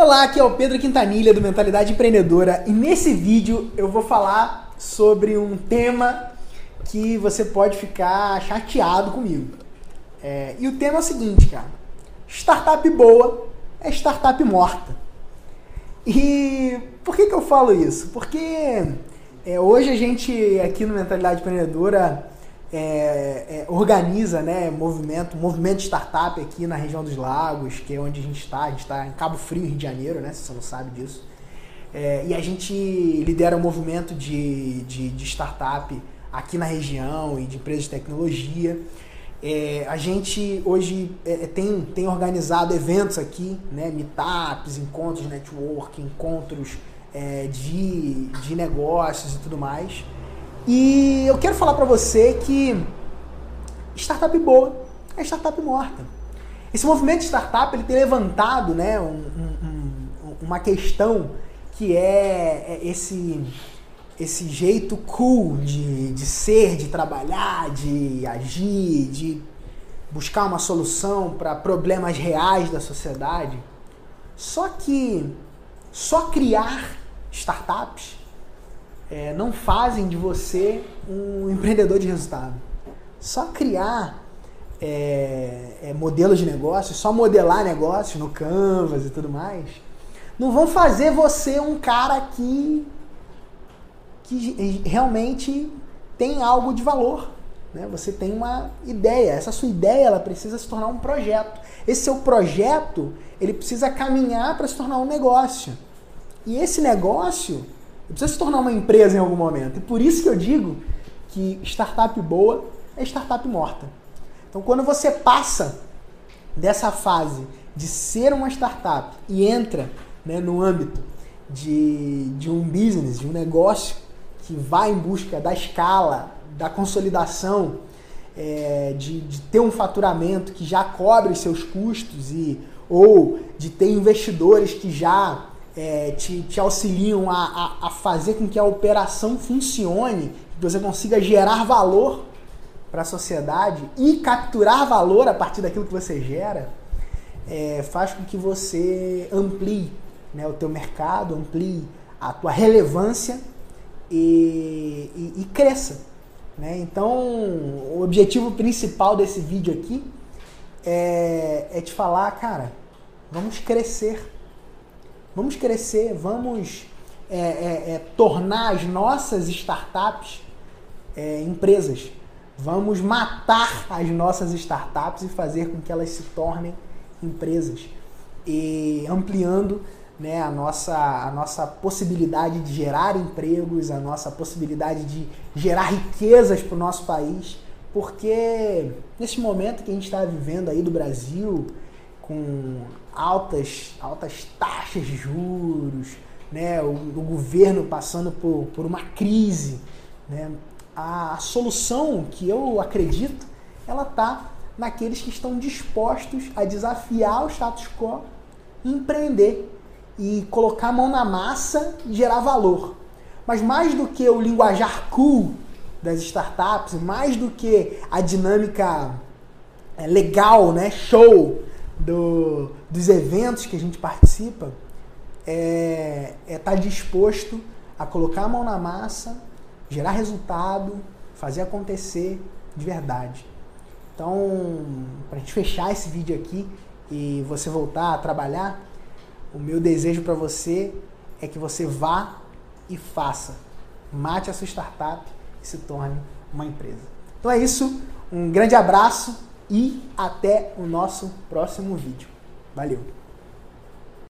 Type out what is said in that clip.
Olá, aqui é o Pedro Quintanilha do Mentalidade Empreendedora e nesse vídeo eu vou falar sobre um tema que você pode ficar chateado comigo. É, e o tema é o seguinte, cara: startup boa é startup morta. E por que, que eu falo isso? Porque é, hoje a gente aqui no Mentalidade Empreendedora é, é, organiza né, movimento, movimento de startup aqui na região dos lagos, que é onde a gente está. A gente está em Cabo Frio, Rio de Janeiro, né, se você não sabe disso. É, e a gente lidera um movimento de, de, de, startup aqui na região e de empresas de tecnologia. É, a gente hoje é, tem, tem organizado eventos aqui, né, meetups, encontros network, encontros é, de, de negócios e tudo mais. E eu quero falar para você que startup boa é startup morta. Esse movimento de startup ele tem levantado né, um, um, uma questão que é, é esse, esse jeito cool de, de ser, de trabalhar, de agir, de buscar uma solução para problemas reais da sociedade. Só que só criar startups é, não fazem de você um empreendedor de resultado. Só criar é, é, modelos de negócios, só modelar negócios no Canvas e tudo mais, não vão fazer você um cara que, que realmente tem algo de valor. Né? Você tem uma ideia. Essa sua ideia ela precisa se tornar um projeto. Esse seu projeto ele precisa caminhar para se tornar um negócio. E esse negócio precisa se tornar uma empresa em algum momento. E por isso que eu digo que startup boa é startup morta. Então, quando você passa dessa fase de ser uma startup e entra né, no âmbito de, de um business, de um negócio que vai em busca da escala, da consolidação, é, de, de ter um faturamento que já cobre os seus custos e ou de ter investidores que já é, te, te, auxiliam a, a, a, fazer com que a operação funcione, que você consiga gerar valor para a sociedade e capturar valor a partir daquilo que você gera, é, faz com que você amplie né, o teu mercado, amplie a tua relevância e, e, e cresça. Né? Então, o objetivo principal desse vídeo aqui é, é te falar, cara, vamos crescer Vamos crescer, vamos é, é, é, tornar as nossas startups é, empresas. Vamos matar as nossas startups e fazer com que elas se tornem empresas. E ampliando né, a, nossa, a nossa possibilidade de gerar empregos, a nossa possibilidade de gerar riquezas para o nosso país. Porque nesse momento que a gente está vivendo aí do Brasil, com altas, altas taxas de juros, né? o, o governo passando por, por uma crise. Né? A, a solução que eu acredito, ela está naqueles que estão dispostos a desafiar o status quo, empreender e colocar a mão na massa e gerar valor. Mas mais do que o linguajar cool das startups, mais do que a dinâmica é, legal, né, show do, dos eventos que a gente participa é estar é tá disposto a colocar a mão na massa, gerar resultado, fazer acontecer de verdade. Então, para a gente fechar esse vídeo aqui e você voltar a trabalhar, o meu desejo para você é que você vá e faça. Mate a sua startup e se torne uma empresa. Então é isso. Um grande abraço e até o nosso próximo vídeo. Valeu!